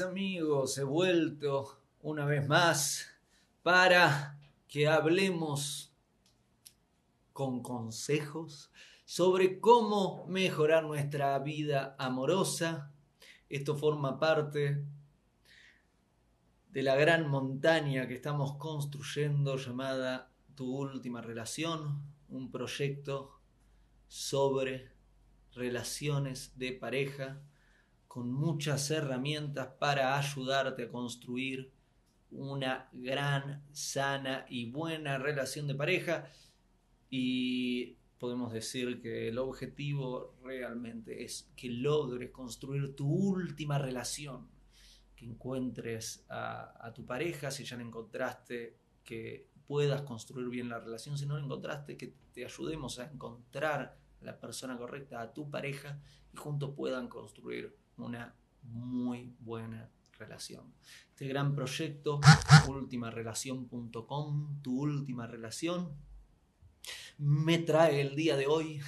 Amigos, he vuelto una vez más para que hablemos con consejos sobre cómo mejorar nuestra vida amorosa. Esto forma parte de la gran montaña que estamos construyendo llamada Tu última relación, un proyecto sobre relaciones de pareja con muchas herramientas para ayudarte a construir una gran, sana y buena relación de pareja. Y podemos decir que el objetivo realmente es que logres construir tu última relación, que encuentres a, tu pareja, si ya la encontraste, que puedas construir bien la relación, si no la encontraste, que te ayudemos a encontrar la persona correcta, a tu pareja, y juntos puedan construir una muy buena relación. Este gran proyecto, ultimarelación.com, tu última relación, me trae el día de hoy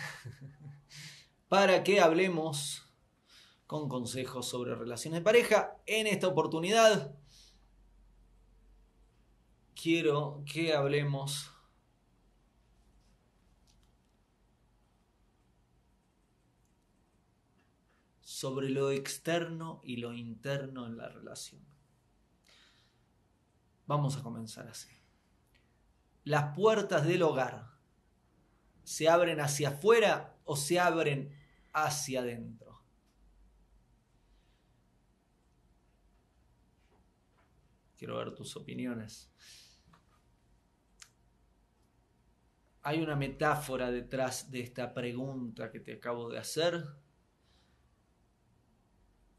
para que hablemos con consejos sobre relaciones de pareja. En esta oportunidad quiero que hablemos sobre lo externo y lo interno en la relación. Vamos a comenzar así. Las puertas del hogar se abren hacia afuera o se abren hacia adentro. Quiero ver tus opiniones. Hay una metáfora detrás de esta pregunta que te acabo de hacer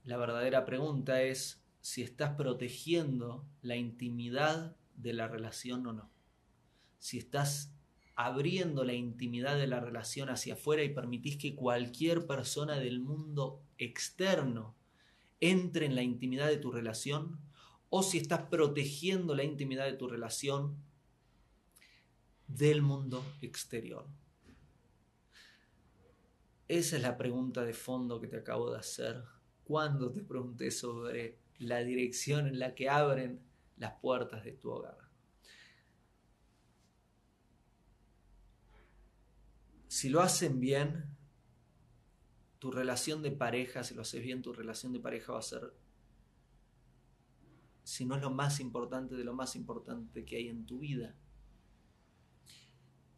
la verdadera pregunta es si estás protegiendo la intimidad de la relación o no. Si estás abriendo la intimidad de la relación hacia afuera y permitís que cualquier persona del mundo externo entre en la intimidad de tu relación o si estás protegiendo la intimidad de tu relación del mundo exterior. Esa es la pregunta de fondo que te acabo de hacer cuando te pregunté sobre la dirección en la que abren las puertas de tu hogar. Si lo hacen bien, tu relación de pareja, si lo haces bien, tu relación de pareja va a ser, si no es lo más importante, de lo más importante que hay en tu vida.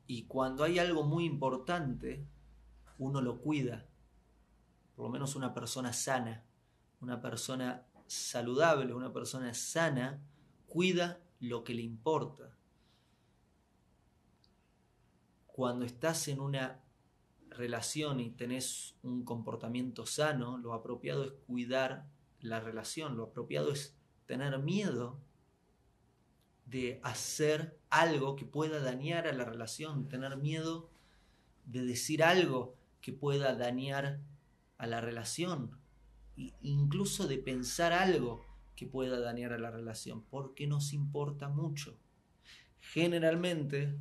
Y cuando hay algo muy importante, uno lo cuida, por lo menos una persona sana, una persona saludable, una persona sana, cuida lo que le importa. Cuando estás en una relación y tenés un comportamiento sano, lo apropiado es cuidar la relación, lo apropiado es tener miedo de hacer algo que pueda dañar a la relación, tener miedo de decir algo que pueda dañar a la relación, incluso de pensar algo que pueda dañar a la relación, porque nos importa mucho. Generalmente,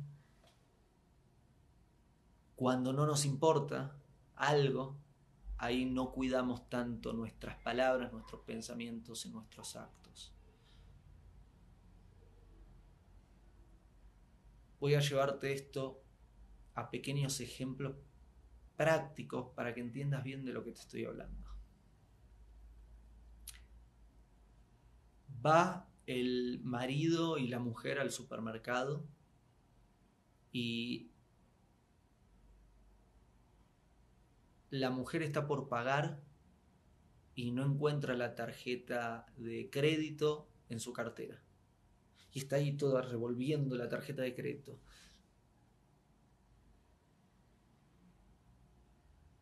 cuando no nos importa algo, ahí no cuidamos tanto nuestras palabras, nuestros pensamientos y nuestros actos. Voy a llevarte esto a pequeños ejemplos prácticos para que entiendas bien de lo que te estoy hablando. Va el marido y la mujer al supermercado y la mujer está por pagar y no encuentra la tarjeta de crédito en su cartera. Y está ahí toda revolviendo la tarjeta de crédito.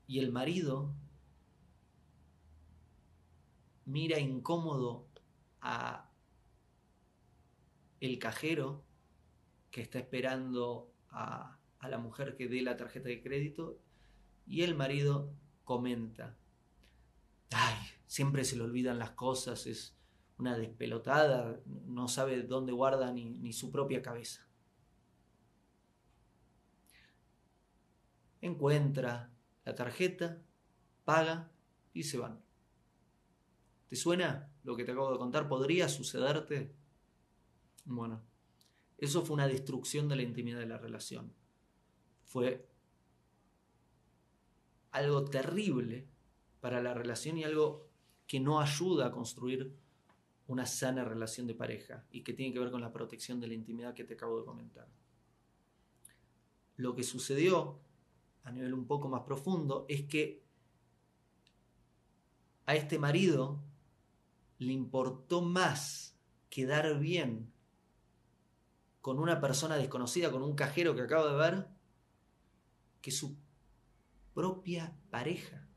Y el marido mira incómodo a el cajero que está esperando a, a la mujer que dé la tarjeta de crédito y el marido comenta, ay, siempre se le olvidan las cosas, es una despelotada, no sabe dónde guarda ni, ni su propia cabeza. Encuentra la tarjeta, paga y se van. ¿Te suena lo que te acabo de contar? ¿Podría sucederte? Bueno, eso fue una destrucción de la intimidad de la relación. Fue algo terrible para la relación y algo que no ayuda a construir una sana relación de pareja y que tiene que ver con la protección de la intimidad que te acabo de comentar. Lo que sucedió a nivel un poco más profundo es que a este marido le importó más quedar bien con una persona desconocida, con un cajero que acabo de ver, que su propia pareja.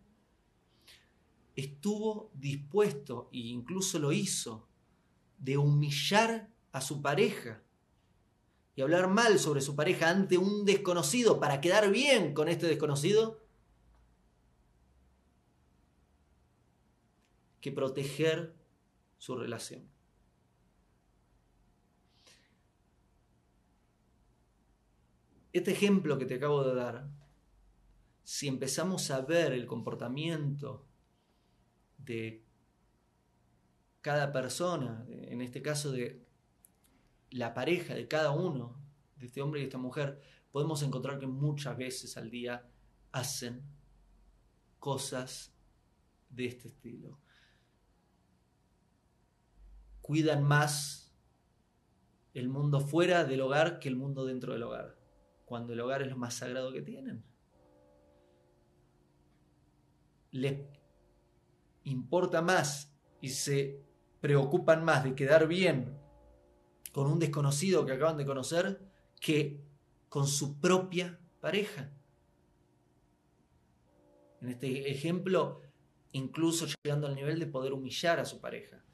Estuvo dispuesto, e incluso lo hizo, de humillar a su pareja y hablar mal sobre su pareja ante un desconocido para quedar bien con este desconocido, que proteger su relación. Este ejemplo que te acabo de dar, si empezamos a ver el comportamiento de cada persona, en este caso de la pareja de cada uno, de este hombre y esta mujer, podemos encontrar que muchas veces al día hacen cosas de este estilo. Cuidan más el mundo fuera del hogar que el mundo dentro del hogar, cuando el hogar es lo más sagrado que tienen. Les importa más y se preocupan más de quedar bien con un desconocido que acaban de conocer que con su propia pareja. En este ejemplo, incluso llegando al nivel de poder humillar a su pareja.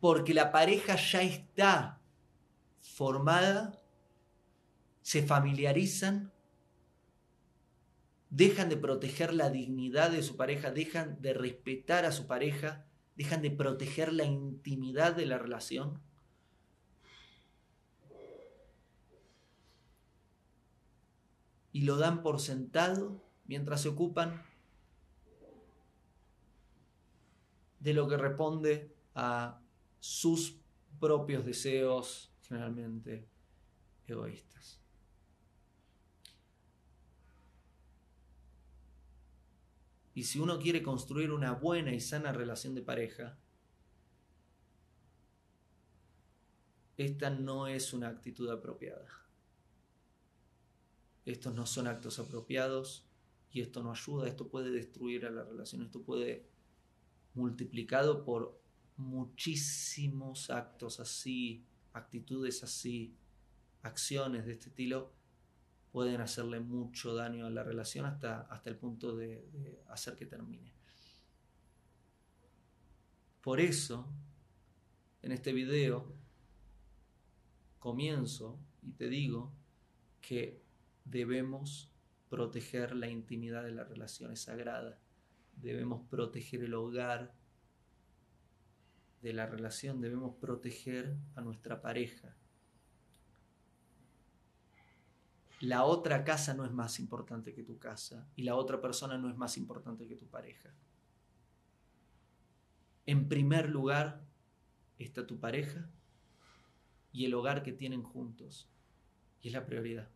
Porque la pareja ya está formada, se familiarizan dejan de proteger la dignidad de su pareja, dejan de respetar a su pareja, dejan de proteger la intimidad de la relación. Y lo dan por sentado mientras se ocupan de lo que responde a sus propios deseos, generalmente egoístas. Y si uno quiere construir una buena y sana relación de pareja, esta no es una actitud apropiada. Estos no son actos apropiados y esto no ayuda, esto puede destruir a la relación, esto puede multiplicado por muchísimos actos así, actitudes así, acciones de este estilo, pueden hacerle mucho daño a la relación hasta, hasta el punto de, de hacer que termine. Por eso, en este video, comienzo y te digo que debemos proteger la intimidad de la relación, es sagrada. Debemos proteger el hogar de la relación, debemos proteger a nuestra pareja la otra casa no es más importante que tu casa y la otra persona no es más importante que tu pareja. En primer lugar está tu pareja y el hogar que tienen juntos. Y es la prioridad.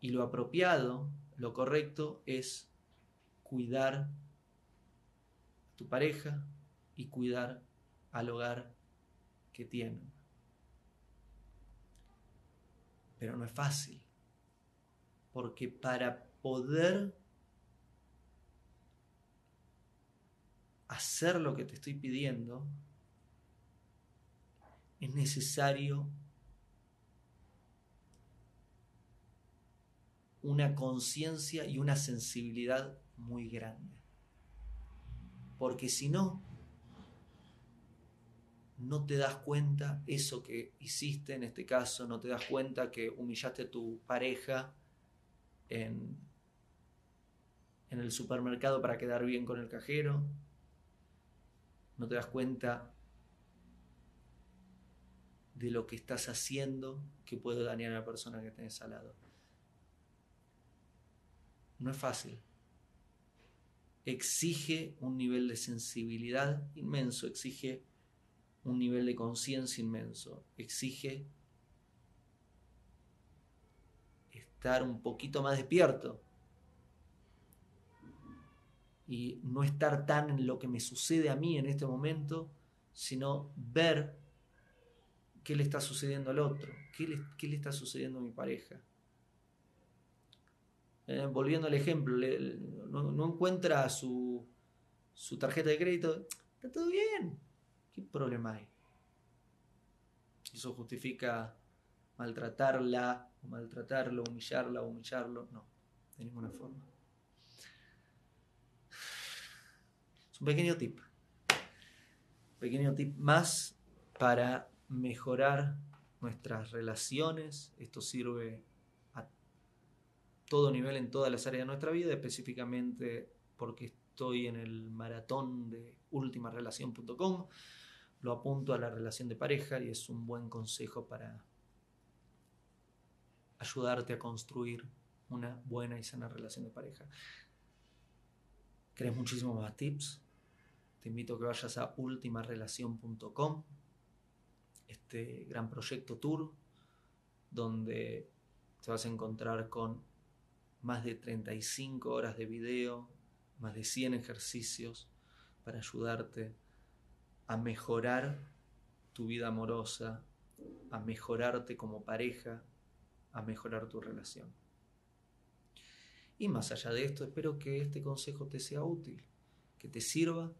Y lo apropiado, lo correcto es cuidar a tu pareja y cuidar al hogar que tienen. Pero no es fácil. Porque para poder hacer lo que te estoy pidiendo, es necesario una conciencia y una sensibilidad muy grande. Porque si no, no te das cuenta eso que hiciste en este caso, no te das cuenta que humillaste a tu pareja en, en el supermercado para quedar bien con el cajero, no te das cuenta de lo que estás haciendo que puede dañar a la persona que tenés al lado. No es fácil. Exige un nivel de sensibilidad inmenso, exige un nivel de conciencia inmenso, exige estar un poquito más despierto y no estar tan en lo que me sucede a mí en este momento, sino ver qué le está sucediendo al otro, qué le, le está sucediendo a mi pareja. Eh, volviendo al ejemplo, no, encuentra su, su tarjeta de crédito, está todo bien, ¿qué problema hay? Eso justifica maltratarla, o maltratarlo, humillarla, humillarlo, no, de ninguna forma. Es un pequeño tip. Pequeño tip más para mejorar nuestras relaciones. Esto sirve a todo nivel, en todas las áreas de nuestra vida, específicamente porque estoy en el maratón de ultimarelación.com. Lo apunto a la relación de pareja y es un buen consejo para ayudarte a construir una buena y sana relación de pareja. ¿Querés muchísimos más tips? Te invito a que vayas a ultimarelación.com, este gran proyecto tour, donde te vas a encontrar con más de 35 horas de video, más de 100 ejercicios para ayudarte a mejorar tu vida amorosa, a mejorarte como pareja, a mejorar tu relación. Y más allá de esto, espero que este consejo te sea útil, que te sirva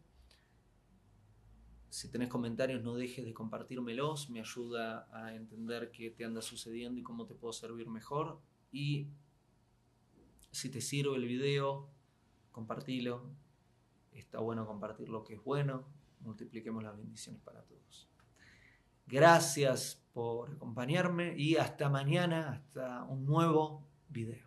si tenés comentarios, no dejes de compartírmelos, me ayuda a entender qué te anda sucediendo y cómo te puedo servir mejor. Y si te sirve el video, compartilo. Está bueno compartir lo que es bueno. Multipliquemos las bendiciones para todos. Gracias por acompañarme y hasta mañana, hasta un nuevo video.